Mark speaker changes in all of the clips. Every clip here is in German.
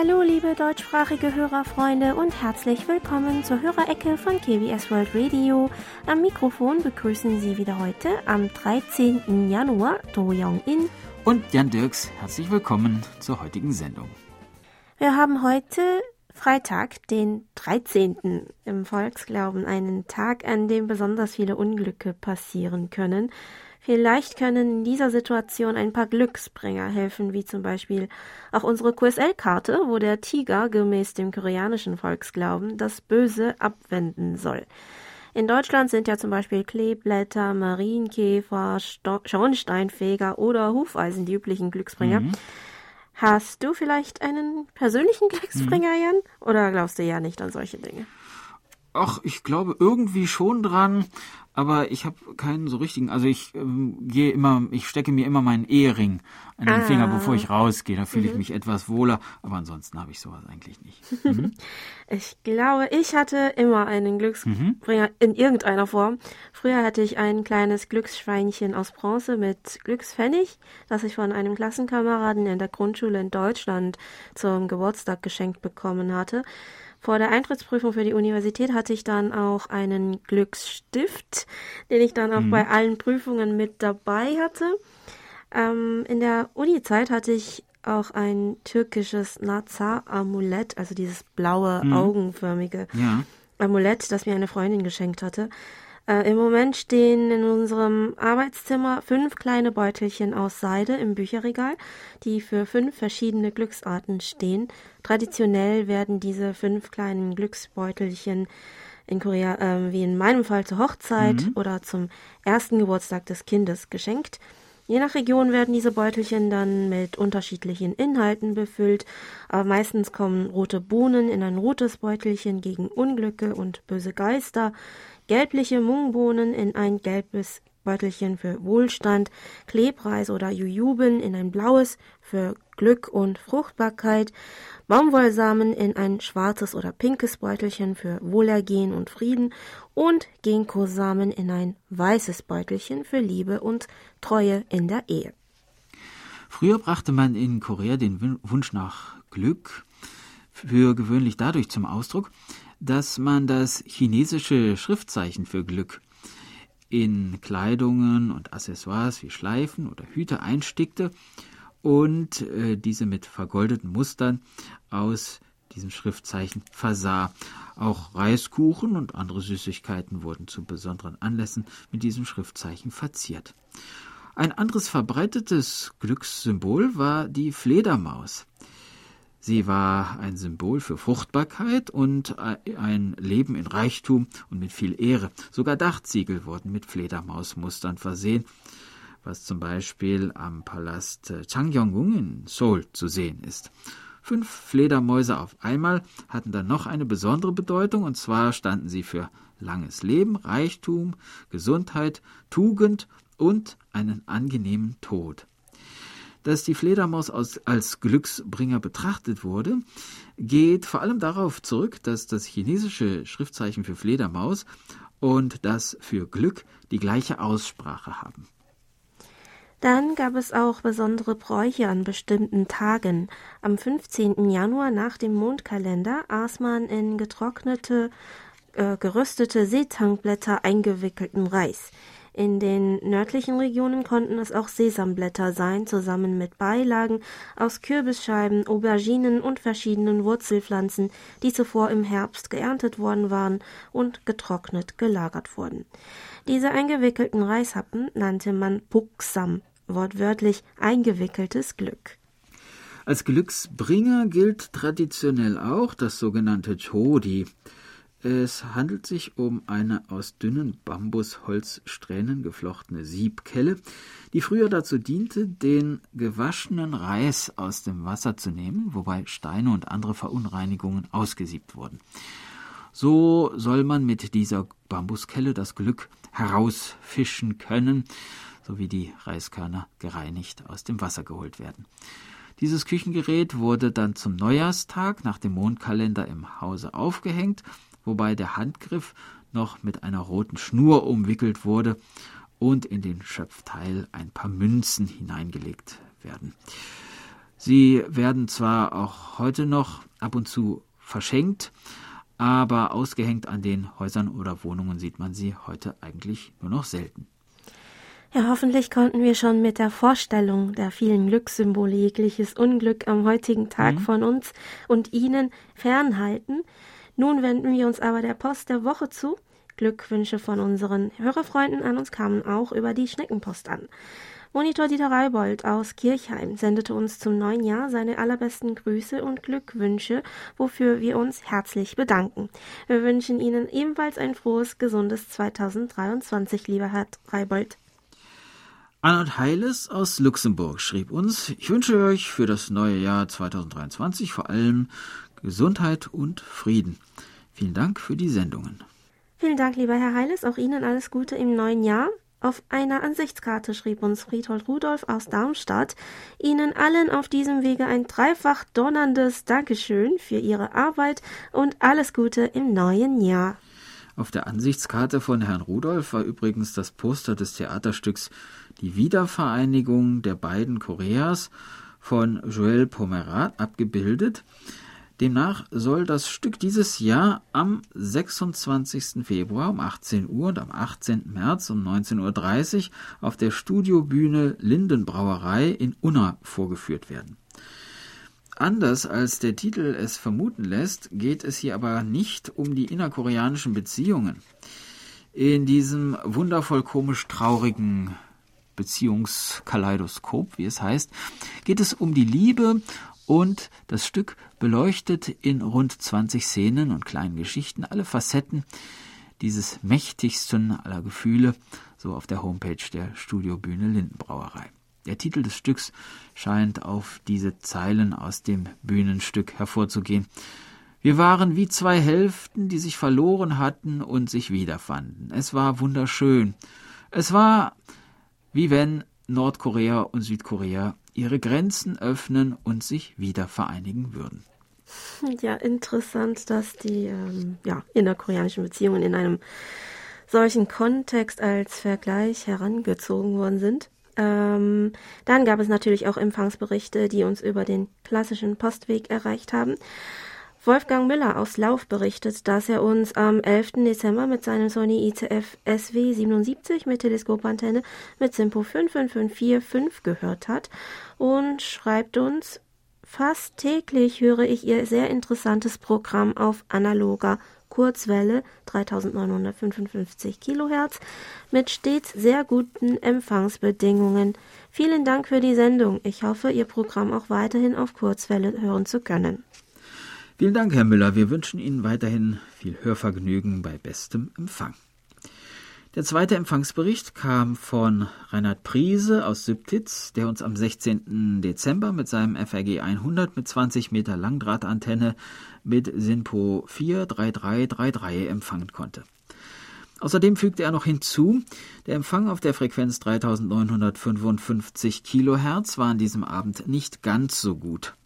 Speaker 1: Hallo, liebe deutschsprachige Hörerfreunde und herzlich willkommen zur Hörerecke von KBS World Radio. Am Mikrofon begrüßen Sie wieder heute am 13. Januar Do Young-in
Speaker 2: und Jan Dirks. Herzlich willkommen zur heutigen Sendung.
Speaker 1: Wir haben heute Freitag, den 13. im Volksglauben, einen Tag, an dem besonders viele Unglücke passieren können. Vielleicht können in dieser Situation ein paar Glücksbringer helfen, wie zum Beispiel auch unsere QSL-Karte, wo der Tiger gemäß dem koreanischen Volksglauben das Böse abwenden soll. In Deutschland sind ja zum Beispiel Kleeblätter, Marienkäfer, Sto Schornsteinfeger oder Hufeisen die üblichen Glücksbringer. Mhm. Hast du vielleicht einen persönlichen Glücksbringer, mhm. Jan? Oder glaubst du ja nicht an solche Dinge?
Speaker 2: Ach, ich glaube irgendwie schon dran, aber ich habe keinen so richtigen. Also ich ähm, gehe immer, ich stecke mir immer meinen Ehering an den ah. Finger, bevor ich rausgehe. Da fühle mhm. ich mich etwas wohler. Aber ansonsten habe ich sowas eigentlich nicht.
Speaker 1: Mhm. ich glaube, ich hatte immer einen Glücksbringer mhm. in irgendeiner Form. Früher hatte ich ein kleines Glücksschweinchen aus Bronze mit Glückspfennig, das ich von einem Klassenkameraden in der Grundschule in Deutschland zum Geburtstag geschenkt bekommen hatte. Vor der Eintrittsprüfung für die Universität hatte ich dann auch einen Glücksstift, den ich dann auch mhm. bei allen Prüfungen mit dabei hatte. Ähm, in der Uni-Zeit hatte ich auch ein türkisches Nazar-Amulett, also dieses blaue, mhm. augenförmige ja. Amulett, das mir eine Freundin geschenkt hatte. Äh, Im Moment stehen in unserem Arbeitszimmer fünf kleine Beutelchen aus Seide im Bücherregal, die für fünf verschiedene Glücksarten stehen. Traditionell werden diese fünf kleinen Glücksbeutelchen in Korea, äh, wie in meinem Fall zur Hochzeit mhm. oder zum ersten Geburtstag des Kindes geschenkt. Je nach Region werden diese Beutelchen dann mit unterschiedlichen Inhalten befüllt, aber meistens kommen rote Bohnen in ein rotes Beutelchen gegen Unglücke und böse Geister, gelbliche Mungbohnen in ein gelbes Beutelchen für Wohlstand, Klebreis oder Jujuben in ein blaues für Glück und Fruchtbarkeit, Baumwollsamen in ein schwarzes oder pinkes Beutelchen für Wohlergehen und Frieden und Ginkgosamen in ein weißes Beutelchen für Liebe und Treue in der Ehe.
Speaker 2: Früher brachte man in Korea den Wunsch nach Glück für gewöhnlich dadurch zum Ausdruck, dass man das chinesische Schriftzeichen für Glück in Kleidungen und Accessoires wie Schleifen oder Hüte einstickte und äh, diese mit vergoldeten Mustern aus diesem Schriftzeichen versah. Auch Reiskuchen und andere Süßigkeiten wurden zu besonderen Anlässen mit diesem Schriftzeichen verziert. Ein anderes verbreitetes Glückssymbol war die Fledermaus. Sie war ein Symbol für Fruchtbarkeit und ein Leben in Reichtum und mit viel Ehre. Sogar Dachziegel wurden mit Fledermausmustern versehen, was zum Beispiel am Palast Changgyeongung in Seoul zu sehen ist. Fünf Fledermäuse auf einmal hatten dann noch eine besondere Bedeutung, und zwar standen sie für langes Leben, Reichtum, Gesundheit, Tugend und einen angenehmen Tod dass die Fledermaus als, als Glücksbringer betrachtet wurde, geht vor allem darauf zurück, dass das chinesische Schriftzeichen für Fledermaus und das für Glück die gleiche Aussprache haben.
Speaker 1: Dann gab es auch besondere Bräuche an bestimmten Tagen. Am 15. Januar nach dem Mondkalender aß man in getrocknete, äh, geröstete Seetangblätter eingewickelten Reis. In den nördlichen Regionen konnten es auch Sesamblätter sein, zusammen mit Beilagen aus Kürbisscheiben, Auberginen und verschiedenen Wurzelpflanzen, die zuvor im Herbst geerntet worden waren und getrocknet gelagert wurden. Diese eingewickelten Reishappen nannte man Puksam, wortwörtlich eingewickeltes Glück.
Speaker 2: Als Glücksbringer gilt traditionell auch das sogenannte Chodi. Es handelt sich um eine aus dünnen Bambusholzsträhnen geflochtene Siebkelle, die früher dazu diente, den gewaschenen Reis aus dem Wasser zu nehmen, wobei Steine und andere Verunreinigungen ausgesiebt wurden. So soll man mit dieser Bambuskelle das Glück herausfischen können, sowie die Reiskörner gereinigt aus dem Wasser geholt werden. Dieses Küchengerät wurde dann zum Neujahrstag nach dem Mondkalender im Hause aufgehängt wobei der Handgriff noch mit einer roten Schnur umwickelt wurde und in den Schöpfteil ein paar Münzen hineingelegt werden. Sie werden zwar auch heute noch ab und zu verschenkt, aber ausgehängt an den Häusern oder Wohnungen sieht man sie heute eigentlich nur noch selten.
Speaker 1: Ja, hoffentlich konnten wir schon mit der Vorstellung der vielen Glückssymbole jegliches Unglück am heutigen Tag mhm. von uns und Ihnen fernhalten. Nun wenden wir uns aber der Post der Woche zu. Glückwünsche von unseren Hörerfreunden an uns kamen auch über die Schneckenpost an. Monitor Dieter Reibold aus Kirchheim sendete uns zum neuen Jahr seine allerbesten Grüße und Glückwünsche, wofür wir uns herzlich bedanken. Wir wünschen Ihnen ebenfalls ein frohes, gesundes 2023, lieber Herr Reibold.
Speaker 2: Arnold Heiles aus Luxemburg schrieb uns, ich wünsche euch für das neue Jahr 2023 vor allem Gesundheit und Frieden. Vielen Dank für die Sendungen.
Speaker 1: Vielen Dank, lieber Herr Heiles. Auch Ihnen alles Gute im neuen Jahr. Auf einer Ansichtskarte schrieb uns Friedhold Rudolf aus Darmstadt Ihnen allen auf diesem Wege ein dreifach donnerndes Dankeschön für Ihre Arbeit und alles Gute im neuen Jahr.
Speaker 2: Auf der Ansichtskarte von Herrn Rudolf war übrigens das Poster des Theaterstücks Die Wiedervereinigung der beiden Koreas von Joël Pomerat abgebildet. Demnach soll das Stück dieses Jahr am 26. Februar um 18 Uhr und am 18. März um 19.30 Uhr auf der Studiobühne Lindenbrauerei in Unna vorgeführt werden. Anders als der Titel es vermuten lässt, geht es hier aber nicht um die innerkoreanischen Beziehungen. In diesem wundervoll komisch traurigen Beziehungskaleidoskop, wie es heißt, geht es um die Liebe und das Stück beleuchtet in rund 20 Szenen und kleinen Geschichten alle Facetten dieses mächtigsten aller Gefühle, so auf der Homepage der Studiobühne Lindenbrauerei. Der Titel des Stücks scheint auf diese Zeilen aus dem Bühnenstück hervorzugehen. Wir waren wie zwei Hälften, die sich verloren hatten und sich wiederfanden. Es war wunderschön. Es war wie wenn Nordkorea und Südkorea ihre Grenzen öffnen und sich wieder vereinigen würden.
Speaker 1: Ja, interessant, dass die ähm, ja, innerkoreanischen Beziehungen in einem solchen Kontext als Vergleich herangezogen worden sind. Ähm, dann gab es natürlich auch Empfangsberichte, die uns über den klassischen Postweg erreicht haben. Wolfgang Müller aus Lauf berichtet, dass er uns am 11. Dezember mit seinem Sony ICF SW77 mit Teleskopantenne mit Simpo 55545 gehört hat und schreibt uns, fast täglich höre ich ihr sehr interessantes Programm auf analoger Kurzwelle 3955 Kilohertz mit stets sehr guten Empfangsbedingungen. Vielen Dank für die Sendung. Ich hoffe, Ihr Programm auch weiterhin auf Kurzwelle hören zu können.
Speaker 2: Vielen Dank, Herr Müller. Wir wünschen Ihnen weiterhin viel Hörvergnügen bei bestem Empfang. Der zweite Empfangsbericht kam von Reinhard Priese aus Sübtitz, der uns am 16. Dezember mit seinem FRG 100 mit 20 Meter Langdrahtantenne mit SINPO 43333 empfangen konnte. Außerdem fügte er noch hinzu, der Empfang auf der Frequenz 3955 Kilohertz war an diesem Abend nicht ganz so gut.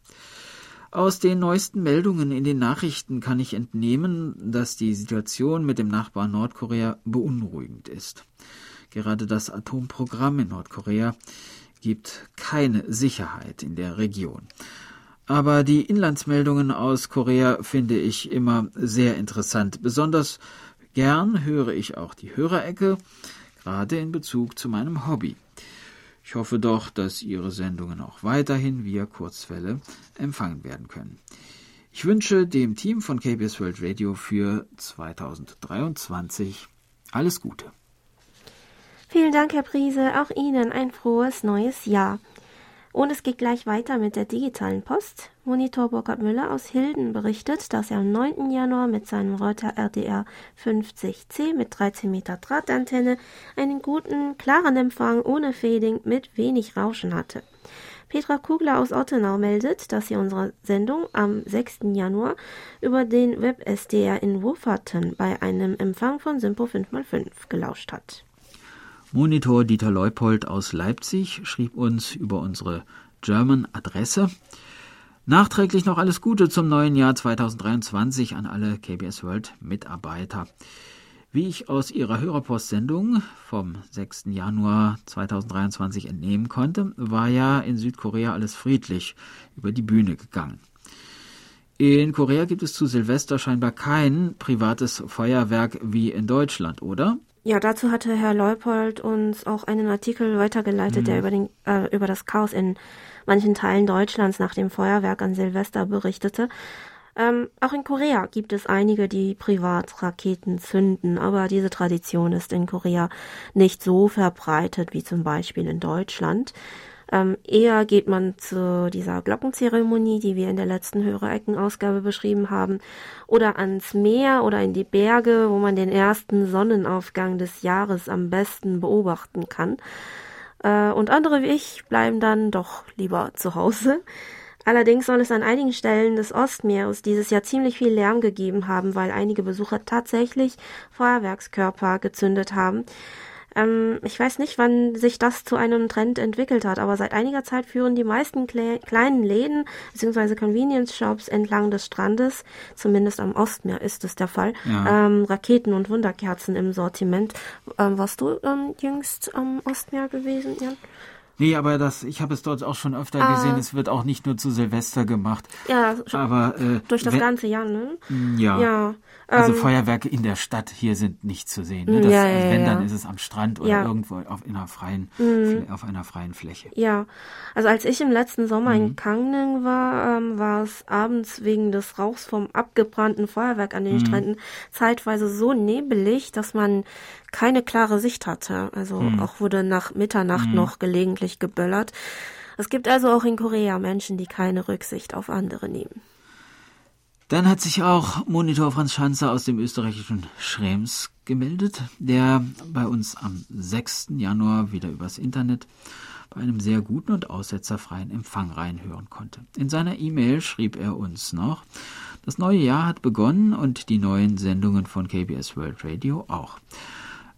Speaker 2: Aus den neuesten Meldungen in den Nachrichten kann ich entnehmen, dass die Situation mit dem Nachbarn Nordkorea beunruhigend ist. Gerade das Atomprogramm in Nordkorea gibt keine Sicherheit in der Region. Aber die Inlandsmeldungen aus Korea finde ich immer sehr interessant. Besonders gern höre ich auch die Hörerecke, gerade in Bezug zu meinem Hobby. Ich hoffe doch, dass Ihre Sendungen auch weiterhin via Kurzwelle empfangen werden können. Ich wünsche dem Team von KBS World Radio für 2023 alles Gute.
Speaker 1: Vielen Dank, Herr Priese. Auch Ihnen ein frohes neues Jahr. Und es geht gleich weiter mit der digitalen Post. Monitor Burkhard Müller aus Hilden berichtet, dass er am 9. Januar mit seinem Reuter RDR 50C mit 13 Meter Drahtantenne einen guten, klaren Empfang ohne Fading mit wenig Rauschen hatte. Petra Kugler aus Ottenau meldet, dass sie unsere Sendung am 6. Januar über den Web-SDR in Wufferten bei einem Empfang von Simpo 5x5 gelauscht hat.
Speaker 2: Monitor Dieter Leupold aus Leipzig schrieb uns über unsere German-Adresse. Nachträglich noch alles Gute zum neuen Jahr 2023 an alle KBS World Mitarbeiter. Wie ich aus Ihrer Hörerpostsendung vom 6. Januar 2023 entnehmen konnte, war ja in Südkorea alles friedlich über die Bühne gegangen. In Korea gibt es zu Silvester scheinbar kein privates Feuerwerk wie in Deutschland, oder?
Speaker 1: Ja, dazu hatte Herr Leupold uns auch einen Artikel weitergeleitet, hm. der über, den, äh, über das Chaos in manchen Teilen Deutschlands nach dem Feuerwerk an Silvester berichtete. Ähm, auch in Korea gibt es einige, die Privatraketen zünden, aber diese Tradition ist in Korea nicht so verbreitet wie zum Beispiel in Deutschland. Ähm, eher geht man zu dieser Glockenzeremonie, die wir in der letzten Hörereckenausgabe beschrieben haben, oder ans Meer oder in die Berge, wo man den ersten Sonnenaufgang des Jahres am besten beobachten kann. Äh, und andere wie ich bleiben dann doch lieber zu Hause. Allerdings soll es an einigen Stellen des Ostmeeres dieses Jahr ziemlich viel Lärm gegeben haben, weil einige Besucher tatsächlich Feuerwerkskörper gezündet haben. Ähm, ich weiß nicht, wann sich das zu einem Trend entwickelt hat, aber seit einiger Zeit führen die meisten Kle kleinen Läden bzw. Convenience Shops entlang des Strandes, zumindest am Ostmeer ist es der Fall, ja. ähm, Raketen und Wunderkerzen im Sortiment. Ähm, warst du ähm, jüngst am Ostmeer gewesen, Jan?
Speaker 2: Nee, aber das, ich habe es dort auch schon öfter ah. gesehen. Es wird auch nicht nur zu Silvester gemacht.
Speaker 1: Ja, aber äh, durch das wenn, ganze Jahr, ne?
Speaker 2: Ja. ja. Also ähm, Feuerwerke in der Stadt hier sind nicht zu sehen. Ne? Das, ja, ja, wenn, dann ist es am Strand oder irgendwo auf, in einer freien, mhm. auf einer freien Fläche.
Speaker 1: Ja, also als ich im letzten Sommer mhm. in Kangning war, ähm, war es abends wegen des Rauchs vom abgebrannten Feuerwerk an den mhm. Stränden zeitweise so nebelig, dass man keine klare Sicht hatte. Also mhm. auch wurde nach Mitternacht mhm. noch gelegentlich geböllert. Es gibt also auch in Korea Menschen, die keine Rücksicht auf andere nehmen.
Speaker 2: Dann hat sich auch Monitor Franz Schanzer aus dem österreichischen Schrems gemeldet, der bei uns am 6. Januar wieder übers Internet bei einem sehr guten und aussetzerfreien Empfang reinhören konnte. In seiner E-Mail schrieb er uns noch, das neue Jahr hat begonnen und die neuen Sendungen von KBS World Radio auch.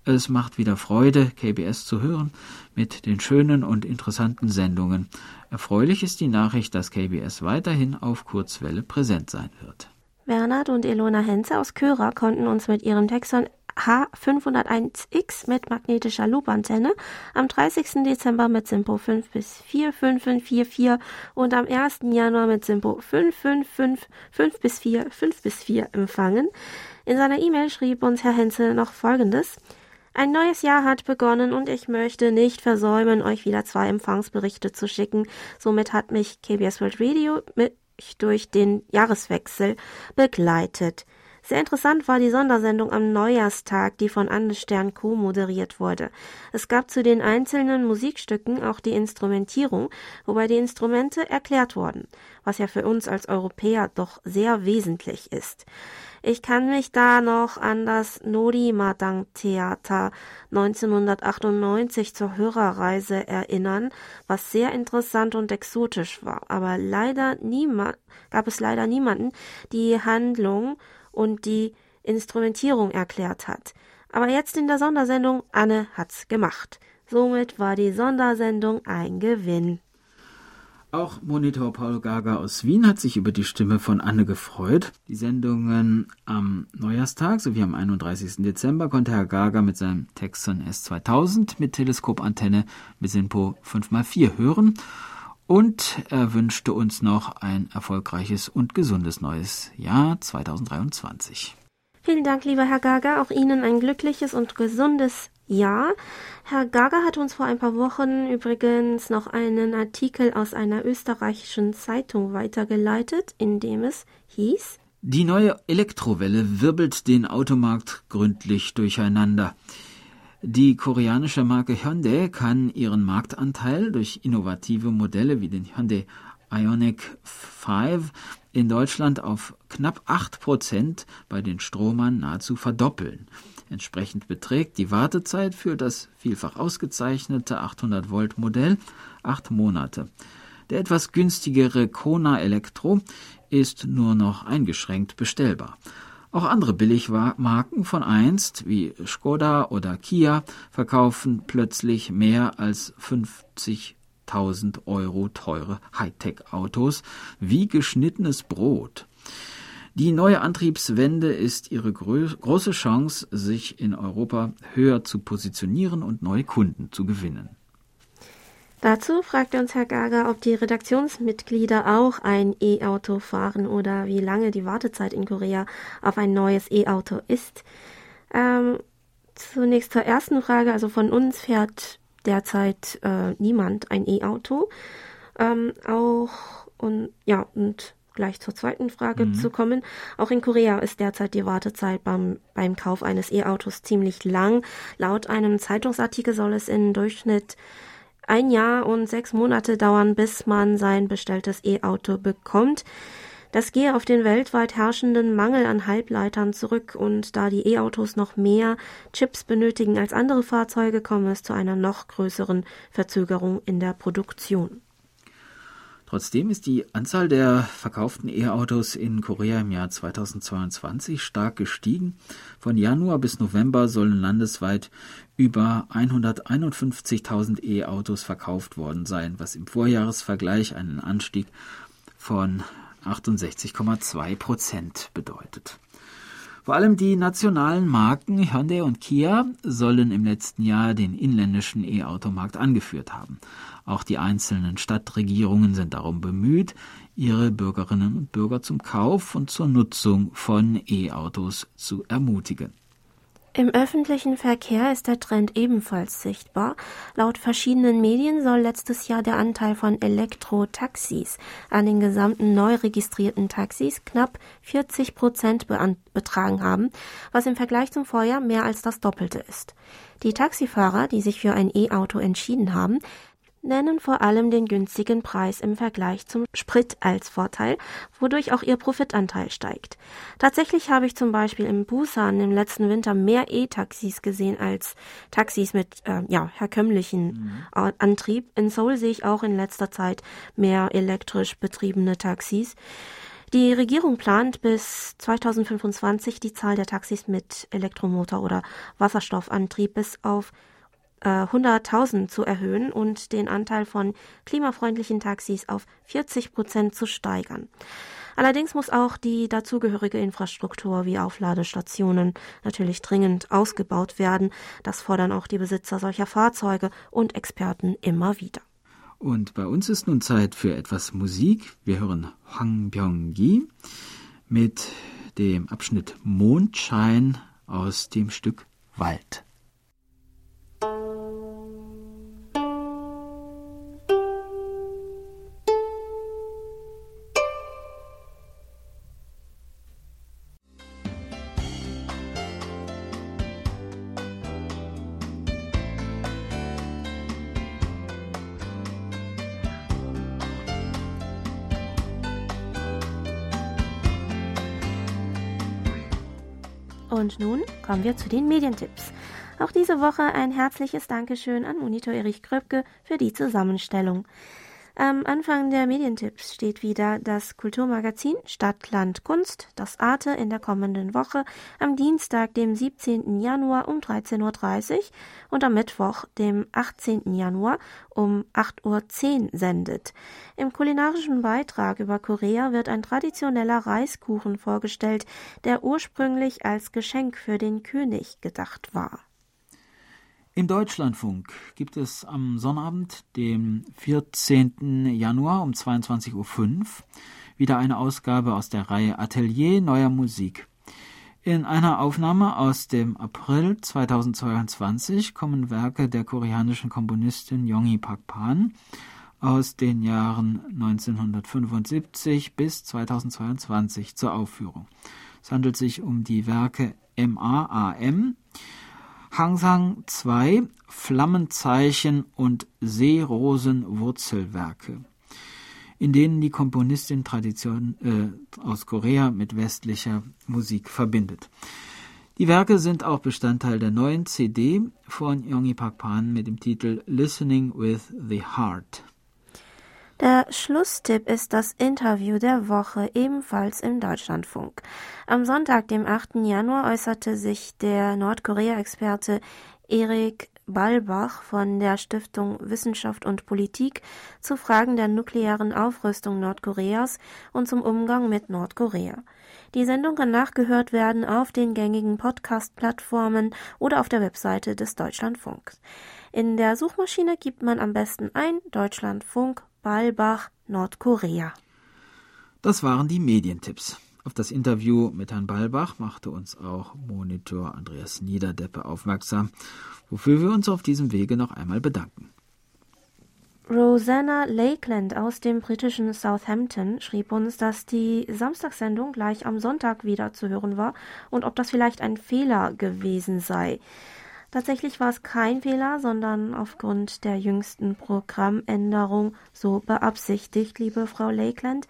Speaker 2: Es macht wieder Freude, KBS zu hören mit den schönen und interessanten Sendungen. Erfreulich ist die Nachricht, dass KBS weiterhin auf Kurzwelle präsent sein wird.
Speaker 1: Bernhard und Elona Henze aus Körer konnten uns mit ihrem Texon H501X mit magnetischer Loopantenne am 30. Dezember mit Simpo 5 bis 45544 und am 1. Januar mit Simpo 555 5 bis 4 5 bis 4 empfangen. In seiner E-Mail schrieb uns Herr Henze noch Folgendes. Ein neues Jahr hat begonnen und ich möchte nicht versäumen, euch wieder zwei Empfangsberichte zu schicken. Somit hat mich KBS World Radio durch den Jahreswechsel begleitet. Sehr interessant war die Sondersendung am Neujahrstag, die von Anne Stern Co. moderiert wurde. Es gab zu den einzelnen Musikstücken auch die Instrumentierung, wobei die Instrumente erklärt wurden, was ja für uns als Europäer doch sehr wesentlich ist. Ich kann mich da noch an das Nori Madang Theater 1998 zur Hörerreise erinnern, was sehr interessant und exotisch war. Aber leider niemand, gab es leider niemanden, die Handlung und die Instrumentierung erklärt hat. Aber jetzt in der Sondersendung Anne hat's gemacht. Somit war die Sondersendung ein Gewinn.
Speaker 2: Auch Monitor Paul Gaga aus Wien hat sich über die Stimme von Anne gefreut. Die Sendungen am Neujahrstag sowie am 31. Dezember konnte Herr Gaga mit seinem Texon S2000 mit Teleskopantenne mit Sinpo 5x4 hören und er wünschte uns noch ein erfolgreiches und gesundes neues Jahr 2023.
Speaker 1: Vielen Dank, lieber Herr Gaga. Auch Ihnen ein glückliches und gesundes ja, Herr Gaga hat uns vor ein paar Wochen übrigens noch einen Artikel aus einer österreichischen Zeitung weitergeleitet, in dem es hieß
Speaker 2: Die neue Elektrowelle wirbelt den Automarkt gründlich durcheinander. Die koreanische Marke Hyundai kann ihren Marktanteil durch innovative Modelle wie den Hyundai Ioniq 5 in Deutschland auf knapp 8% bei den Stromern nahezu verdoppeln. Entsprechend beträgt die Wartezeit für das vielfach ausgezeichnete 800 Volt Modell acht Monate. Der etwas günstigere Kona Elektro ist nur noch eingeschränkt bestellbar. Auch andere Billigmarken von einst, wie Skoda oder Kia, verkaufen plötzlich mehr als 50.000 Euro teure Hightech-Autos wie geschnittenes Brot. Die neue Antriebswende ist ihre große Chance, sich in Europa höher zu positionieren und neue Kunden zu gewinnen.
Speaker 1: Dazu fragte uns Herr Gager, ob die Redaktionsmitglieder auch ein E-Auto fahren oder wie lange die Wartezeit in Korea auf ein neues E-Auto ist. Ähm, zunächst zur ersten Frage. Also von uns fährt derzeit äh, niemand ein E-Auto. Ähm, auch und ja und gleich zur zweiten Frage mhm. zu kommen. Auch in Korea ist derzeit die Wartezeit beim, beim Kauf eines E-Autos ziemlich lang. Laut einem Zeitungsartikel soll es im Durchschnitt ein Jahr und sechs Monate dauern, bis man sein bestelltes E-Auto bekommt. Das gehe auf den weltweit herrschenden Mangel an Halbleitern zurück und da die E-Autos noch mehr Chips benötigen als andere Fahrzeuge, komme es zu einer noch größeren Verzögerung in der Produktion.
Speaker 2: Trotzdem ist die Anzahl der verkauften E-Autos in Korea im Jahr 2022 stark gestiegen. Von Januar bis November sollen landesweit über 151.000 E-Autos verkauft worden sein, was im Vorjahresvergleich einen Anstieg von 68,2 Prozent bedeutet. Vor allem die nationalen Marken Hyundai und Kia sollen im letzten Jahr den inländischen E-Automarkt angeführt haben. Auch die einzelnen Stadtregierungen sind darum bemüht, ihre Bürgerinnen und Bürger zum Kauf und zur Nutzung von E-Autos zu ermutigen.
Speaker 1: Im öffentlichen Verkehr ist der Trend ebenfalls sichtbar. Laut verschiedenen Medien soll letztes Jahr der Anteil von Elektrotaxis an den gesamten neu registrierten Taxis knapp 40 Prozent betragen haben, was im Vergleich zum Vorjahr mehr als das Doppelte ist. Die Taxifahrer, die sich für ein E-Auto entschieden haben, nennen vor allem den günstigen Preis im Vergleich zum Sprit als Vorteil, wodurch auch ihr Profitanteil steigt. Tatsächlich habe ich zum Beispiel im Busan im letzten Winter mehr E-Taxis gesehen als Taxis mit äh, ja, herkömmlichen mhm. Antrieb. In Seoul sehe ich auch in letzter Zeit mehr elektrisch betriebene Taxis. Die Regierung plant bis 2025 die Zahl der Taxis mit Elektromotor oder Wasserstoffantrieb bis auf 100.000 äh, zu erhöhen und den Anteil von klimafreundlichen Taxis auf 40 Prozent zu steigern. Allerdings muss auch die dazugehörige Infrastruktur wie Aufladestationen natürlich dringend ausgebaut werden. Das fordern auch die Besitzer solcher Fahrzeuge und Experten immer wieder.
Speaker 2: Und bei uns ist nun Zeit für etwas Musik. Wir hören Hwang Byung-gi mit dem Abschnitt Mondschein aus dem Stück Wald.
Speaker 1: Wir zu den Medientipps. Auch diese Woche ein herzliches Dankeschön an Monitor Erich Kröpke für die Zusammenstellung. Am Anfang der Medientipps steht wieder das Kulturmagazin Stadt, Land, Kunst, das Arte in der kommenden Woche am Dienstag, dem 17. Januar um 13.30 Uhr und am Mittwoch, dem 18. Januar um 8.10 Uhr sendet. Im kulinarischen Beitrag über Korea wird ein traditioneller Reiskuchen vorgestellt, der ursprünglich als Geschenk für den König gedacht war.
Speaker 2: Im Deutschlandfunk gibt es am Sonnabend, dem 14. Januar um 22.05 Uhr, wieder eine Ausgabe aus der Reihe Atelier neuer Musik. In einer Aufnahme aus dem April 2022 kommen Werke der koreanischen Komponistin Yongi Pak Pan aus den Jahren 1975 bis 2022 zur Aufführung. Es handelt sich um die Werke MAAM, Hangsang 2 Flammenzeichen und Seerosenwurzelwerke, in denen die Komponistin Tradition äh, aus Korea mit westlicher Musik verbindet. Die Werke sind auch Bestandteil der neuen CD von Yongi Pak Pan mit dem Titel Listening with the Heart.
Speaker 1: Der Schlusstipp ist das Interview der Woche, ebenfalls im Deutschlandfunk. Am Sonntag, dem 8. Januar, äußerte sich der Nordkorea-Experte Erik Balbach von der Stiftung Wissenschaft und Politik zu Fragen der nuklearen Aufrüstung Nordkoreas und zum Umgang mit Nordkorea. Die Sendung kann nachgehört werden auf den gängigen Podcast-Plattformen oder auf der Webseite des Deutschlandfunks. In der Suchmaschine gibt man am besten ein Deutschlandfunk Balbach Nordkorea.
Speaker 2: Das waren die Medientipps. Auf das Interview mit Herrn Ballbach machte uns auch Monitor Andreas Niederdeppe aufmerksam, wofür wir uns auf diesem Wege noch einmal bedanken.
Speaker 1: Rosanna Lakeland aus dem britischen Southampton schrieb uns, dass die Samstagssendung gleich am Sonntag wieder zu hören war und ob das vielleicht ein Fehler gewesen sei. Tatsächlich war es kein Fehler, sondern aufgrund der jüngsten Programmänderung so beabsichtigt, liebe Frau Lakeland.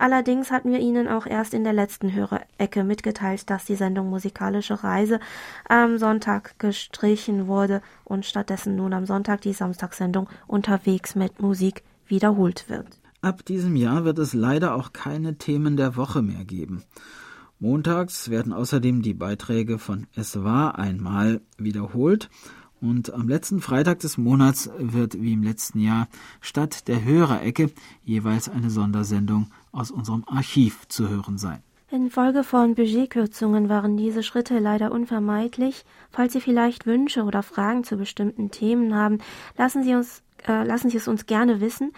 Speaker 1: Allerdings hatten wir Ihnen auch erst in der letzten Hörerecke mitgeteilt, dass die Sendung Musikalische Reise am Sonntag gestrichen wurde und stattdessen nun am Sonntag die Samstagssendung Unterwegs mit Musik wiederholt wird.
Speaker 2: Ab diesem Jahr wird es leider auch keine Themen der Woche mehr geben. Montags werden außerdem die Beiträge von Es war einmal wiederholt und am letzten Freitag des Monats wird wie im letzten Jahr statt der Hörerecke jeweils eine Sondersendung aus unserem Archiv zu hören sein.
Speaker 1: Infolge von Budgetkürzungen waren diese Schritte leider unvermeidlich. Falls Sie vielleicht Wünsche oder Fragen zu bestimmten Themen haben, lassen Sie, uns, äh, lassen Sie es uns gerne wissen.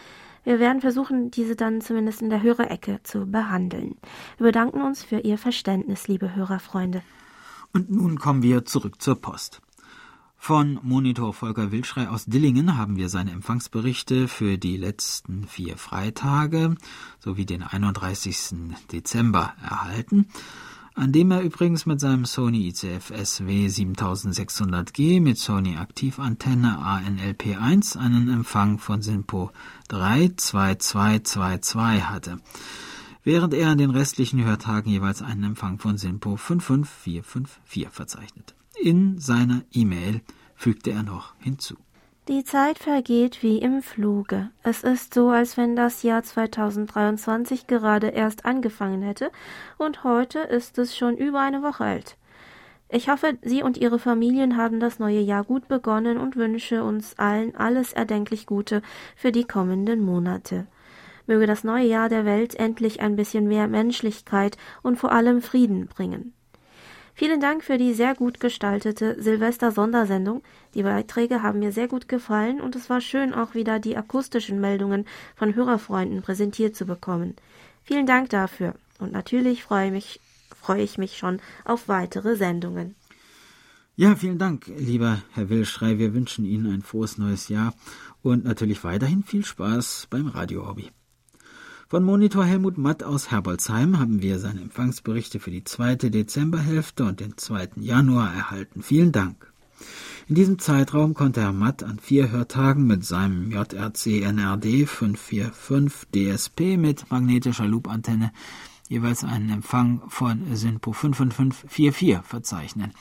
Speaker 1: Wir werden versuchen, diese dann zumindest in der Hörerecke zu behandeln. Wir bedanken uns für Ihr Verständnis, liebe Hörerfreunde.
Speaker 2: Und nun kommen wir zurück zur Post. Von Monitor Volker Wildschrei aus Dillingen haben wir seine Empfangsberichte für die letzten vier Freitage sowie den 31. Dezember erhalten, an dem er übrigens mit seinem Sony ICF SW 7600G mit Sony Aktivantenne ANLP1 einen Empfang von SINPO 32222 hatte, während er an den restlichen Hörtagen jeweils einen Empfang von SINPO 55454 verzeichnete. In seiner E-Mail fügte er noch hinzu.
Speaker 1: Die Zeit vergeht wie im Fluge. Es ist so, als wenn das Jahr 2023 gerade erst angefangen hätte und heute ist es schon über eine Woche alt. Ich hoffe, Sie und Ihre Familien haben das neue Jahr gut begonnen und wünsche uns allen alles erdenklich Gute für die kommenden Monate. Möge das neue Jahr der Welt endlich ein bisschen mehr Menschlichkeit und vor allem Frieden bringen. Vielen Dank für die sehr gut gestaltete Silvester-Sondersendung. Die Beiträge haben mir sehr gut gefallen und es war schön, auch wieder die akustischen Meldungen von Hörerfreunden präsentiert zu bekommen. Vielen Dank dafür. Und natürlich freue, mich, freue ich mich schon auf weitere Sendungen.
Speaker 2: Ja, vielen Dank, lieber Herr Willschrei. Wir wünschen Ihnen ein frohes neues Jahr und natürlich weiterhin viel Spaß beim Radio-Hobby. Von Monitor Helmut Matt aus Herbolzheim haben wir seine Empfangsberichte für die zweite Dezemberhälfte und den zweiten Januar erhalten. Vielen Dank. In diesem Zeitraum konnte Herr Matt an vier Hörtagen mit seinem JRC NRD 545 DSP mit magnetischer Loopantenne jeweils einen Empfang von SINPO 5544 verzeichnen.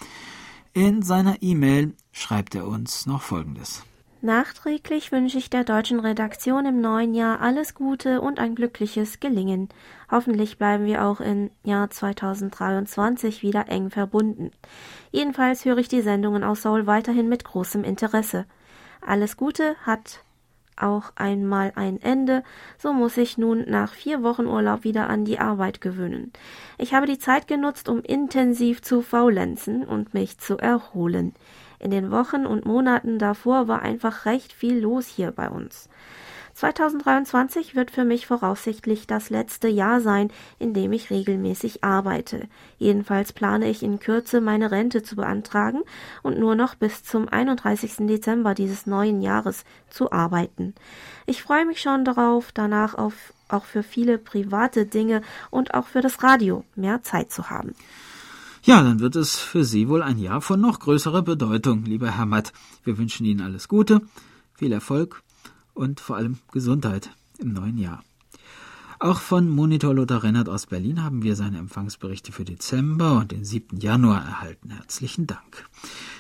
Speaker 2: In seiner E-Mail schreibt er uns noch Folgendes.
Speaker 1: Nachträglich wünsche ich der deutschen Redaktion im neuen Jahr alles Gute und ein glückliches Gelingen. Hoffentlich bleiben wir auch im Jahr 2023 wieder eng verbunden. Jedenfalls höre ich die Sendungen aus Seoul weiterhin mit großem Interesse. Alles Gute hat auch einmal ein Ende, so muss ich nun nach vier Wochen Urlaub wieder an die Arbeit gewöhnen. Ich habe die Zeit genutzt, um intensiv zu faulenzen und mich zu erholen. In den Wochen und Monaten davor war einfach recht viel los hier bei uns. 2023 wird für mich voraussichtlich das letzte Jahr sein, in dem ich regelmäßig arbeite. Jedenfalls plane ich in Kürze meine Rente zu beantragen und nur noch bis zum 31. Dezember dieses neuen Jahres zu arbeiten. Ich freue mich schon darauf, danach auf, auch für viele private Dinge und auch für das Radio mehr Zeit zu haben.
Speaker 2: Ja, dann wird es für Sie wohl ein Jahr von noch größerer Bedeutung, lieber Herr Matt. Wir wünschen Ihnen alles Gute, viel Erfolg und vor allem Gesundheit im neuen Jahr. Auch von Monitor Lothar Rennert aus Berlin haben wir seine Empfangsberichte für Dezember und den 7. Januar erhalten. Herzlichen Dank.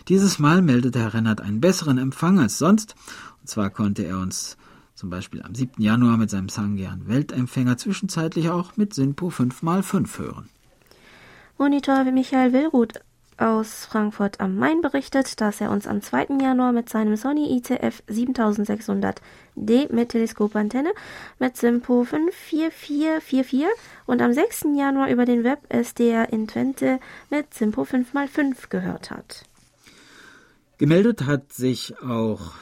Speaker 2: Dieses Mal meldete Herr Rennert einen besseren Empfang als sonst. Und zwar konnte er uns zum Beispiel am 7. Januar mit seinem Sangean Weltempfänger zwischenzeitlich auch mit Sinpo 5x5 hören.
Speaker 1: Monitor Michael Willruth aus Frankfurt am Main berichtet, dass er uns am 2. Januar mit seinem Sony ICF 7600D mit Teleskopantenne mit Simpo 54444 und am 6. Januar über den Web SDR in Twente mit Simpo 5x5 gehört hat.
Speaker 2: Gemeldet hat sich auch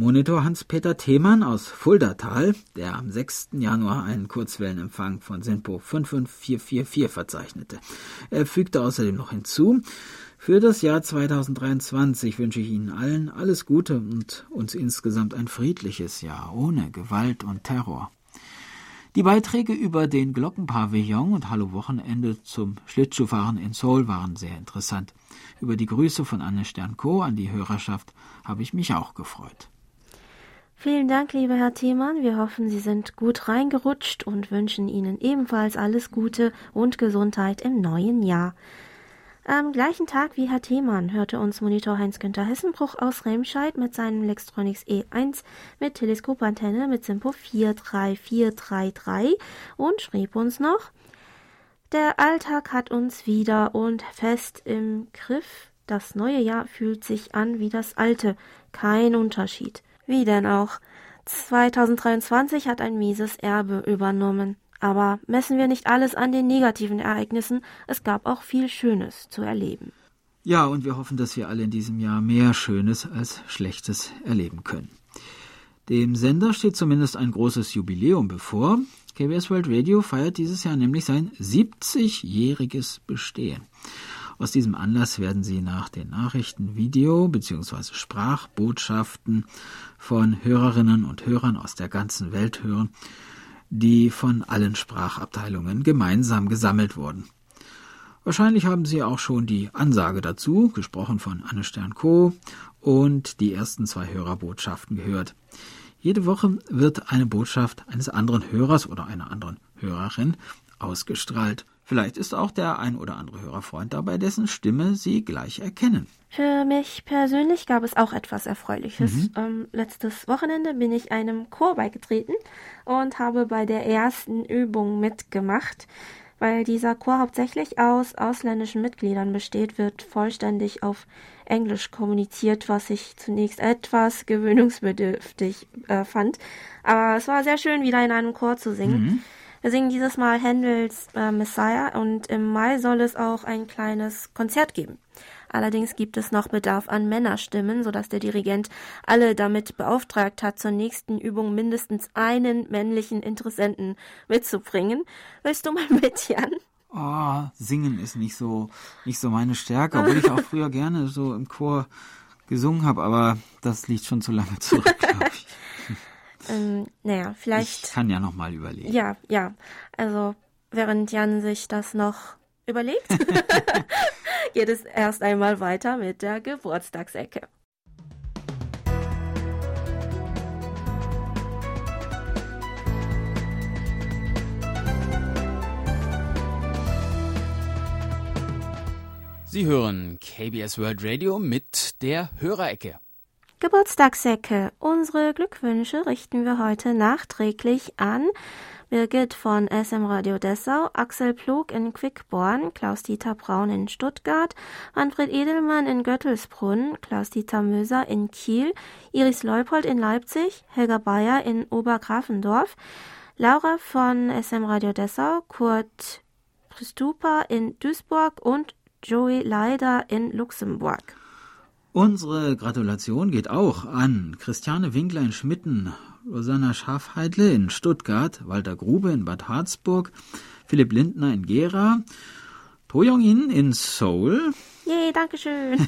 Speaker 2: Monitor Hans-Peter Themann aus Fuldatal, der am 6. Januar einen Kurzwellenempfang von SINPO 55444 verzeichnete. Er fügte außerdem noch hinzu, für das Jahr 2023 wünsche ich Ihnen allen alles Gute und uns insgesamt ein friedliches Jahr ohne Gewalt und Terror. Die Beiträge über den Glockenpavillon und Hallo Wochenende zum Schlittschuhfahren in Seoul waren sehr interessant. Über die Grüße von Anne Sternko an die Hörerschaft habe ich mich auch gefreut.
Speaker 1: Vielen Dank, lieber Herr Thiemann. Wir hoffen, Sie sind gut reingerutscht und wünschen Ihnen ebenfalls alles Gute und Gesundheit im neuen Jahr. Am gleichen Tag wie Herr Thiemann hörte uns Monitor Heinz-Günther Hessenbruch aus Remscheid mit seinem Lextronics E1 mit Teleskopantenne mit Simpo 43433 und schrieb uns noch, der Alltag hat uns wieder und fest im Griff. Das neue Jahr fühlt sich an wie das alte. Kein Unterschied. Wie denn auch? 2023 hat ein mieses Erbe übernommen. Aber messen wir nicht alles an den negativen Ereignissen, es gab auch viel Schönes zu erleben.
Speaker 2: Ja, und wir hoffen, dass wir alle in diesem Jahr mehr Schönes als Schlechtes erleben können. Dem Sender steht zumindest ein großes Jubiläum bevor. KBS World Radio feiert dieses Jahr nämlich sein 70-jähriges Bestehen. Aus diesem Anlass werden Sie nach den Nachrichten Video- bzw. Sprachbotschaften von Hörerinnen und Hörern aus der ganzen Welt hören, die von allen Sprachabteilungen gemeinsam gesammelt wurden. Wahrscheinlich haben Sie auch schon die Ansage dazu, gesprochen von Anne Stern-Co. und die ersten zwei Hörerbotschaften gehört. Jede Woche wird eine Botschaft eines anderen Hörers oder einer anderen Hörerin ausgestrahlt. Vielleicht ist auch der ein oder andere Hörerfreund dabei, dessen Stimme Sie gleich erkennen.
Speaker 1: Für mich persönlich gab es auch etwas Erfreuliches. Mhm. Ähm, letztes Wochenende bin ich einem Chor beigetreten und habe bei der ersten Übung mitgemacht. Weil dieser Chor hauptsächlich aus ausländischen Mitgliedern besteht, wird vollständig auf Englisch kommuniziert, was ich zunächst etwas gewöhnungsbedürftig äh, fand. Aber es war sehr schön, wieder in einem Chor zu singen. Mhm. Wir singen dieses Mal Händels äh, Messiah und im Mai soll es auch ein kleines Konzert geben. Allerdings gibt es noch Bedarf an Männerstimmen, sodass der Dirigent alle damit beauftragt hat, zur nächsten Übung mindestens einen männlichen Interessenten mitzubringen. Willst du mal mit, Jan?
Speaker 2: Oh, singen ist nicht so, nicht so meine Stärke, obwohl ich auch früher gerne so im Chor gesungen habe, aber das liegt schon zu lange zurück, glaube ich.
Speaker 1: Ähm, naja, vielleicht.
Speaker 2: Ich kann ja noch mal überlegen.
Speaker 1: Ja, ja. Also, während Jan sich das noch überlegt, geht es erst einmal weiter mit der Geburtstagsecke.
Speaker 2: Sie hören KBS World Radio mit der Hörerecke.
Speaker 1: Geburtstagssäcke. Unsere Glückwünsche richten wir heute nachträglich an Birgit von SM Radio Dessau, Axel Plug in Quickborn, Klaus-Dieter Braun in Stuttgart, Manfred Edelmann in Göttelsbrunn, Klaus-Dieter Möser in Kiel, Iris Leupold in Leipzig, Helga Bayer in Obergrafendorf, Laura von SM Radio Dessau, Kurt Pristupa in Duisburg und Joey Leider in Luxemburg.
Speaker 2: Unsere Gratulation geht auch an Christiane Winkler in Schmitten, Rosanna Schafheidle in Stuttgart, Walter Grube in Bad Harzburg, Philipp Lindner in Gera, To Jong-in in Seoul.
Speaker 1: Yay, Dankeschön.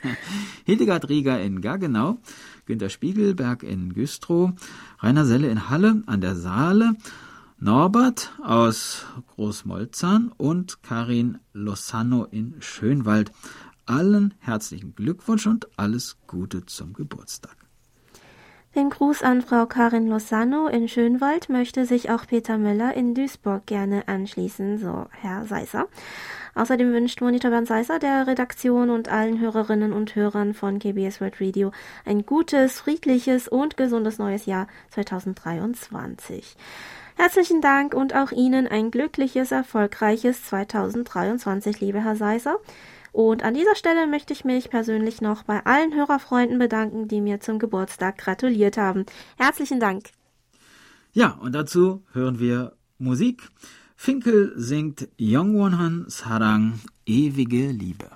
Speaker 2: Hildegard Rieger in Gaggenau, Günter Spiegelberg in Güstrow, Rainer Selle in Halle an der Saale, Norbert aus Großmolzahn und Karin Lozano in Schönwald allen herzlichen Glückwunsch und alles Gute zum Geburtstag.
Speaker 1: Den Gruß an Frau Karin Lozano in Schönwald möchte sich auch Peter Müller in Duisburg gerne anschließen, so Herr Seisser. Außerdem wünscht Monitor Bernd Seisser der Redaktion und allen Hörerinnen und Hörern von KBS World Radio ein gutes, friedliches und gesundes neues Jahr 2023. Herzlichen Dank und auch Ihnen ein glückliches, erfolgreiches 2023, liebe Herr Seisser. Und an dieser Stelle möchte ich mich persönlich noch bei allen Hörerfreunden bedanken, die mir zum Geburtstag gratuliert haben. Herzlichen Dank.
Speaker 2: Ja, und dazu hören wir Musik. Finkel singt Yongwonhan Sarang, ewige Liebe.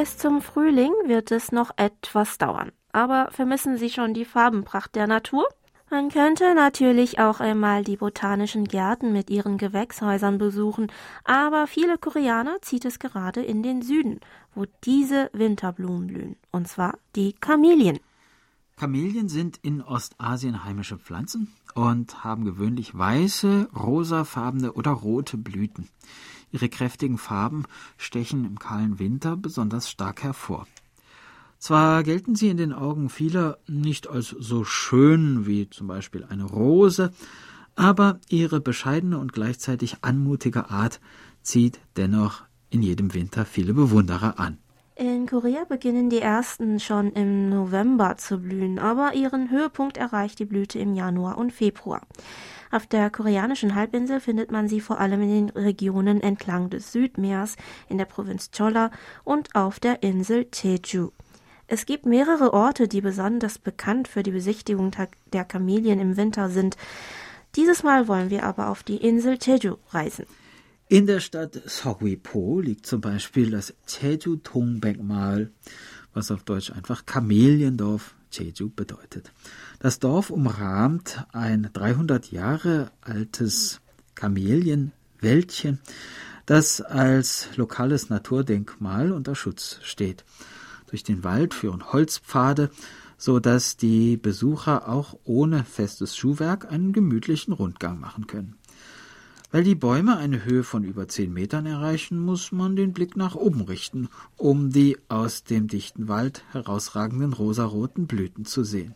Speaker 1: Bis zum Frühling wird es noch etwas dauern. Aber vermissen Sie schon die Farbenpracht der Natur? Man könnte natürlich auch einmal die botanischen Gärten mit ihren Gewächshäusern besuchen, aber viele Koreaner zieht es gerade in den Süden, wo diese Winterblumen blühen, und zwar die Kamelien.
Speaker 2: Kamelien sind in Ostasien heimische Pflanzen und haben gewöhnlich weiße, rosafarbene oder rote Blüten. Ihre kräftigen Farben stechen im kahlen Winter besonders stark hervor. Zwar gelten sie in den Augen vieler nicht als so schön wie zum Beispiel eine Rose, aber ihre bescheidene und gleichzeitig anmutige Art zieht dennoch in jedem Winter viele Bewunderer an.
Speaker 1: In Korea beginnen die ersten schon im November zu blühen, aber ihren Höhepunkt erreicht die Blüte im Januar und Februar. Auf der koreanischen Halbinsel findet man sie vor allem in den Regionen entlang des Südmeers, in der Provinz Cholla und auf der Insel Jeju. Es gibt mehrere Orte, die besonders bekannt für die Besichtigung der Kamelien im Winter sind. Dieses Mal wollen wir aber auf die Insel Jeju reisen.
Speaker 2: In der Stadt Seogwipo liegt zum Beispiel das Jeju Tongbekmal, was auf Deutsch einfach Kameliendorf Jeju bedeutet. Das Dorf umrahmt ein 300 Jahre altes Kamelienwäldchen, das als lokales Naturdenkmal unter Schutz steht. Durch den Wald führen Holzpfade, so dass die Besucher auch ohne festes Schuhwerk einen gemütlichen Rundgang machen können. Weil die Bäume eine Höhe von über zehn Metern erreichen, muss man den Blick nach oben richten, um die aus dem dichten Wald herausragenden rosaroten Blüten zu sehen.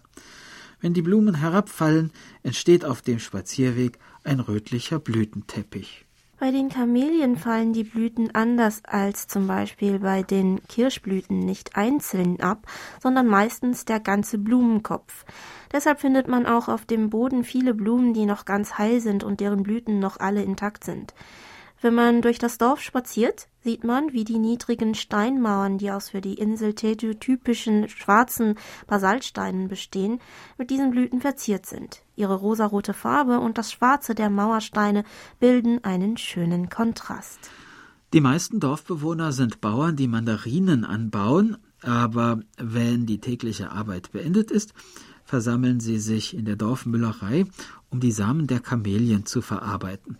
Speaker 2: Wenn die Blumen herabfallen, entsteht auf dem Spazierweg ein rötlicher Blütenteppich.
Speaker 1: Bei den Kamelien fallen die Blüten anders als zum Beispiel bei den Kirschblüten nicht einzeln ab, sondern meistens der ganze Blumenkopf. Deshalb findet man auch auf dem Boden viele Blumen, die noch ganz heil sind und deren Blüten noch alle intakt sind. Wenn man durch das Dorf spaziert, sieht man, wie die niedrigen Steinmauern, die aus für die Insel Jeju typischen schwarzen Basaltsteinen bestehen, mit diesen Blüten verziert sind. Ihre rosarote Farbe und das Schwarze der Mauersteine bilden einen schönen Kontrast.
Speaker 2: Die meisten Dorfbewohner sind Bauern, die Mandarinen anbauen, aber wenn die tägliche Arbeit beendet ist, versammeln sie sich in der Dorfmüllerei, um die Samen der Kamelien zu verarbeiten.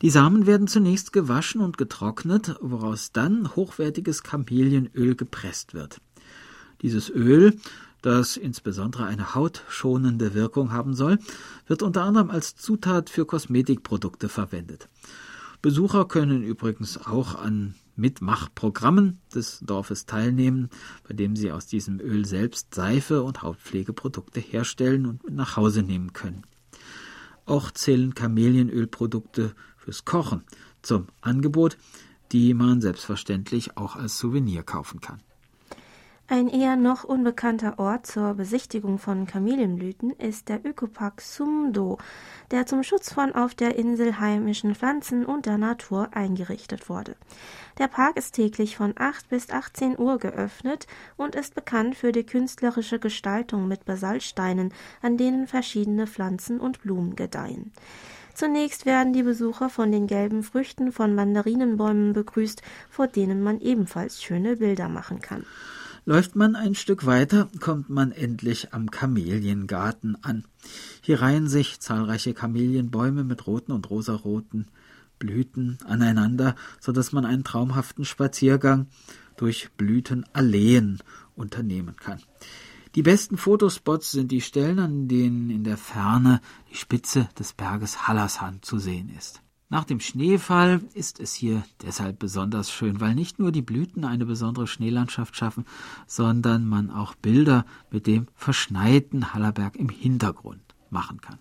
Speaker 2: Die Samen werden zunächst gewaschen und getrocknet, woraus dann hochwertiges Kamelienöl gepresst wird. Dieses Öl, das insbesondere eine hautschonende Wirkung haben soll, wird unter anderem als Zutat für Kosmetikprodukte verwendet. Besucher können übrigens auch an Mitmachprogrammen des Dorfes teilnehmen, bei dem sie aus diesem Öl selbst Seife und Hautpflegeprodukte herstellen und mit nach Hause nehmen können. Auch zählen Kamelienölprodukte fürs Kochen zum Angebot, die man selbstverständlich auch als Souvenir kaufen kann.
Speaker 1: Ein eher noch unbekannter Ort zur Besichtigung von Kamelienblüten ist der Ökopark Sumdo, der zum Schutz von auf der Insel heimischen Pflanzen und der Natur eingerichtet wurde. Der Park ist täglich von 8 bis 18 Uhr geöffnet und ist bekannt für die künstlerische Gestaltung mit Basaltsteinen, an denen verschiedene Pflanzen und Blumen gedeihen. Zunächst werden die Besucher von den gelben Früchten von Mandarinenbäumen begrüßt, vor denen man ebenfalls schöne Bilder machen kann.
Speaker 2: Läuft man ein Stück weiter, kommt man endlich am Kameliengarten an. Hier reihen sich zahlreiche Kamelienbäume mit roten und rosaroten Blüten aneinander, so dass man einen traumhaften Spaziergang durch Blütenalleen unternehmen kann. Die besten Fotospots sind die Stellen, an denen in der Ferne die Spitze des Berges Hallershand zu sehen ist. Nach dem Schneefall ist es hier deshalb besonders schön, weil nicht nur die Blüten eine besondere Schneelandschaft schaffen, sondern man auch Bilder mit dem verschneiten Hallerberg im Hintergrund machen kann.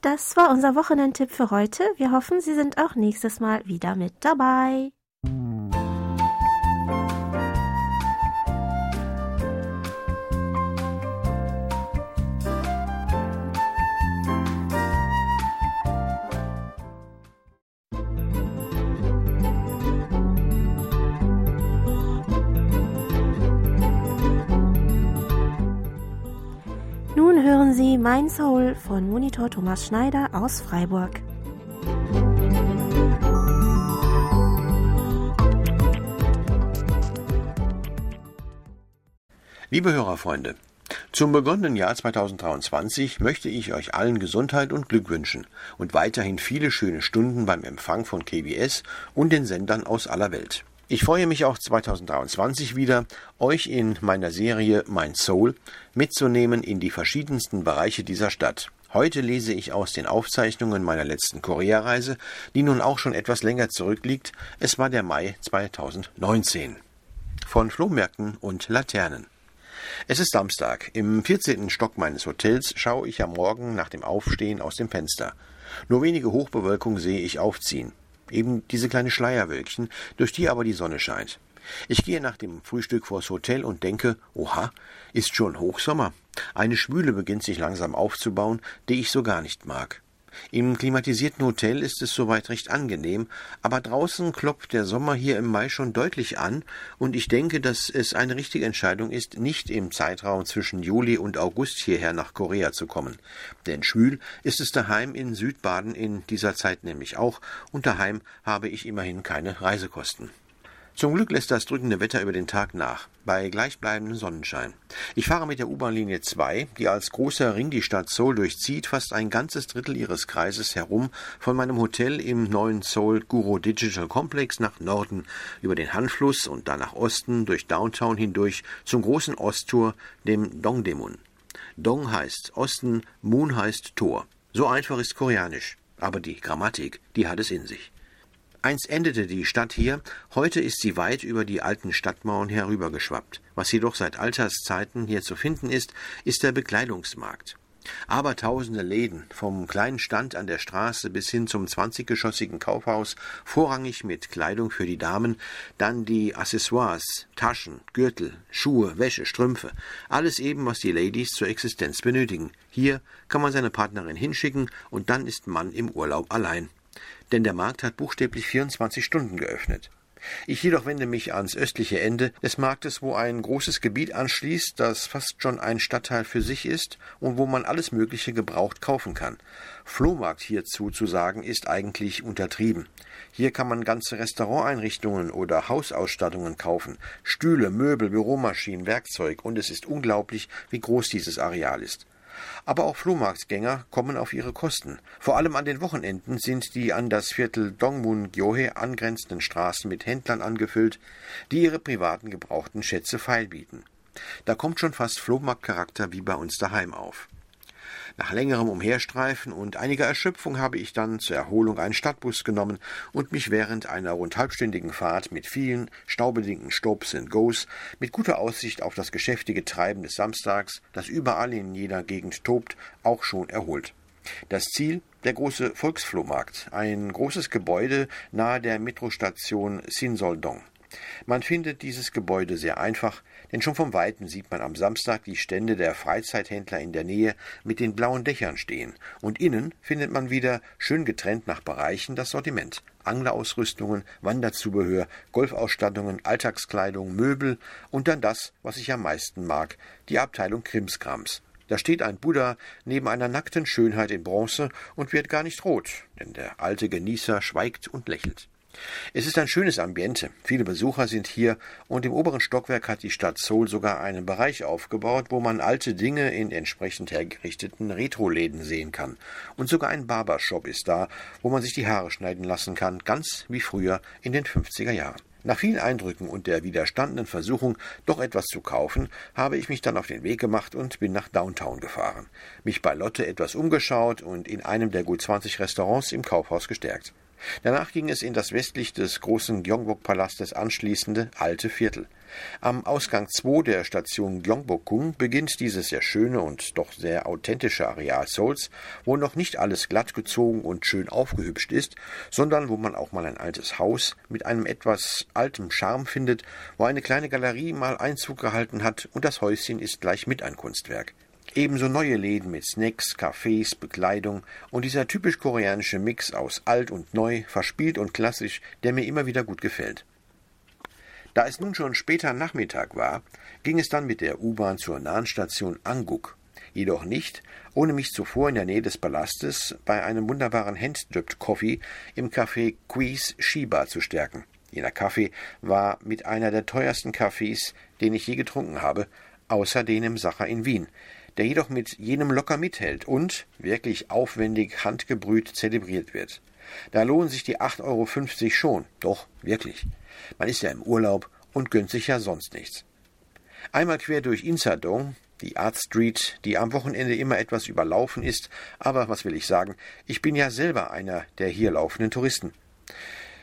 Speaker 1: Das war unser Wochenendtipp für heute. Wir hoffen, Sie sind auch nächstes Mal wieder mit dabei. Hören Sie Mein Soul von Monitor Thomas Schneider aus Freiburg.
Speaker 3: Liebe Hörerfreunde, zum begonnenen Jahr 2023 möchte ich euch allen Gesundheit und Glück wünschen und weiterhin viele schöne Stunden beim Empfang von KBS und den Sendern aus aller Welt. Ich freue mich auch 2023 wieder, euch in meiner Serie Mein Soul mitzunehmen in die verschiedensten Bereiche dieser Stadt. Heute lese ich aus den Aufzeichnungen meiner letzten Koreareise, die nun auch schon etwas länger zurückliegt. Es war der Mai 2019. Von Flohmärkten und Laternen. Es ist Samstag. Im 14. Stock meines Hotels schaue ich am Morgen nach dem Aufstehen aus dem Fenster. Nur wenige Hochbewölkung sehe ich aufziehen. Eben diese kleine Schleierwölkchen, durch die aber die Sonne scheint. Ich gehe nach dem Frühstück vors Hotel und denke, oha, ist schon Hochsommer. Eine Schwüle beginnt sich langsam aufzubauen, die ich so gar nicht mag. Im klimatisierten Hotel ist es soweit recht angenehm, aber draußen klopft der Sommer hier im Mai schon deutlich an, und ich denke, dass es eine richtige Entscheidung ist, nicht im Zeitraum zwischen Juli und August hierher nach Korea zu kommen. Denn schwül ist es daheim in Südbaden in dieser Zeit nämlich auch, und daheim habe ich immerhin keine Reisekosten. Zum Glück lässt das drückende Wetter über den Tag nach, bei gleichbleibendem Sonnenschein. Ich fahre mit der U-Bahn-Linie 2, die als großer Ring die Stadt Seoul durchzieht, fast ein ganzes Drittel ihres Kreises herum, von meinem Hotel im neuen Seoul Guro Digital Complex nach Norden, über den Hanfluss und dann nach Osten, durch Downtown hindurch, zum großen Osttor, dem Dongdaemun. Dong heißt Osten, Moon heißt Tor. So einfach ist Koreanisch. Aber die Grammatik, die hat es in sich. Einst endete die Stadt hier, heute ist sie weit über die alten Stadtmauern herübergeschwappt. Was jedoch seit Alterszeiten hier zu finden ist, ist der Bekleidungsmarkt. Abertausende Läden, vom kleinen Stand an der Straße bis hin zum zwanziggeschossigen Kaufhaus, vorrangig mit Kleidung für die Damen, dann die Accessoires, Taschen, Gürtel, Schuhe, Wäsche, Strümpfe, alles eben, was die Ladies zur Existenz benötigen. Hier kann man seine Partnerin hinschicken und dann ist man im Urlaub allein denn der Markt hat buchstäblich 24 Stunden geöffnet. Ich jedoch wende mich ans östliche Ende des Marktes, wo ein großes Gebiet anschließt, das fast schon ein Stadtteil für sich ist und wo man alles Mögliche gebraucht kaufen kann. Flohmarkt hierzu zu sagen, ist eigentlich untertrieben. Hier kann man ganze Restauranteinrichtungen oder Hausausstattungen kaufen, Stühle, Möbel, Büromaschinen, Werkzeug, und es ist unglaublich, wie groß dieses Areal ist. Aber auch Flohmarktgänger kommen auf ihre Kosten. Vor allem an den Wochenenden sind die an das Viertel Dongmun-gyohe angrenzenden Straßen mit Händlern angefüllt, die ihre privaten gebrauchten Schätze feilbieten. Da kommt schon fast Flohmarktcharakter wie bei uns daheim auf. Nach längerem Umherstreifen und einiger Erschöpfung habe ich dann zur Erholung einen Stadtbus genommen und mich während einer rund halbstündigen Fahrt mit vielen staubedingten Stops and Goes, mit guter Aussicht auf das geschäftige Treiben des Samstags, das überall in jeder Gegend tobt, auch schon erholt. Das Ziel der große Volksflohmarkt, ein großes Gebäude nahe der Metrostation Sinsoldong. Man findet dieses Gebäude sehr einfach, denn schon vom Weiten sieht man am Samstag die Stände der Freizeithändler in der Nähe mit den blauen Dächern stehen, und innen findet man wieder, schön getrennt nach Bereichen, das Sortiment. Anglerausrüstungen, Wanderzubehör, Golfausstattungen, Alltagskleidung, Möbel und dann das, was ich am meisten mag, die Abteilung Krimskrams. Da steht ein Buddha neben einer nackten Schönheit in Bronze und wird gar nicht rot, denn der alte Genießer schweigt und lächelt. Es ist ein schönes Ambiente. Viele Besucher sind hier und im oberen Stockwerk hat die Stadt Seoul sogar einen Bereich aufgebaut, wo man alte Dinge in entsprechend hergerichteten Retro-Läden sehen kann. Und sogar ein Barbershop ist da, wo man sich die Haare schneiden lassen kann, ganz wie früher in den 50er Jahren. Nach vielen Eindrücken und der widerstandenen Versuchung, doch etwas zu kaufen, habe ich mich dann auf den Weg gemacht und bin nach Downtown gefahren, mich bei Lotte etwas umgeschaut und in einem der gut 20 Restaurants im Kaufhaus gestärkt. Danach ging es in das westlich des großen Gyeongbok-Palastes anschließende alte Viertel. Am Ausgang 2 der Station Gyeongbokgung beginnt dieses sehr schöne und doch sehr authentische Areal Seouls, wo noch nicht alles glatt gezogen und schön aufgehübscht ist, sondern wo man auch mal ein altes Haus mit einem etwas altem Charme findet, wo eine kleine Galerie mal Einzug gehalten hat und das Häuschen ist gleich mit ein Kunstwerk. Ebenso neue Läden mit Snacks, Cafés, Bekleidung und dieser typisch koreanische Mix aus alt und neu, verspielt und klassisch, der mir immer wieder gut gefällt. Da es nun schon später Nachmittag war, ging es dann mit der U-Bahn zur nahen Station Anguk. Jedoch nicht, ohne mich zuvor in der Nähe des Palastes bei einem wunderbaren Hand-Dripped Coffee im Café Quees Shiba zu stärken. Jener Kaffee war mit einer der teuersten Kaffees, den ich je getrunken habe, außer den im Sacher in Wien, der jedoch mit jenem locker mithält und wirklich aufwendig handgebrüht zelebriert wird. Da lohnen sich die 8,50 Euro schon, doch wirklich. Man ist ja im Urlaub und gönnt sich ja sonst nichts. Einmal quer durch Insadong, die Art Street, die am Wochenende immer etwas überlaufen ist, aber was will ich sagen, ich bin ja selber einer der hier laufenden Touristen.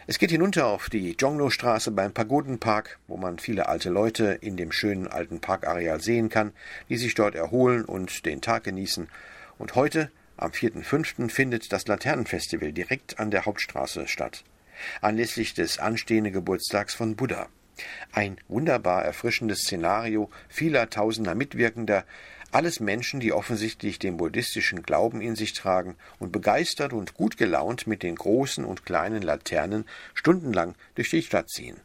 Speaker 3: Es geht hinunter auf die Jongno-Straße beim Pagodenpark, wo man viele alte Leute in dem schönen alten Parkareal sehen kann, die sich dort erholen und den Tag genießen. Und heute, am 4.5., findet das Laternenfestival direkt an der Hauptstraße statt. Anlässlich des anstehenden Geburtstags von Buddha. Ein wunderbar erfrischendes Szenario vieler tausender Mitwirkender, alles Menschen, die offensichtlich den buddhistischen Glauben in sich tragen und begeistert und gut gelaunt mit den großen und kleinen Laternen stundenlang durch die Stadt ziehen.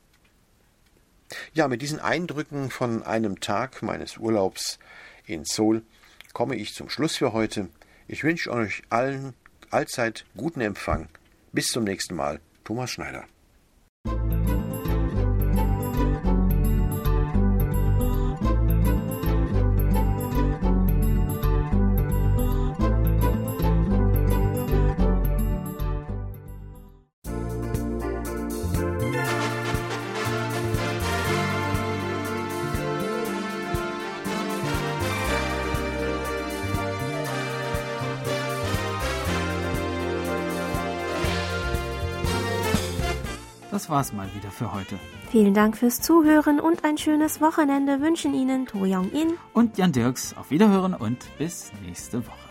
Speaker 3: Ja, mit diesen Eindrücken von einem Tag meines Urlaubs in Seoul komme ich zum Schluss für heute. Ich wünsche euch allen allzeit guten Empfang. Bis zum nächsten Mal. Thomas Schneider.
Speaker 2: War's mal wieder für heute.
Speaker 1: Vielen Dank fürs Zuhören und ein schönes Wochenende wünschen Ihnen To Young In
Speaker 2: und Jan Dirks. Auf Wiederhören und bis nächste Woche.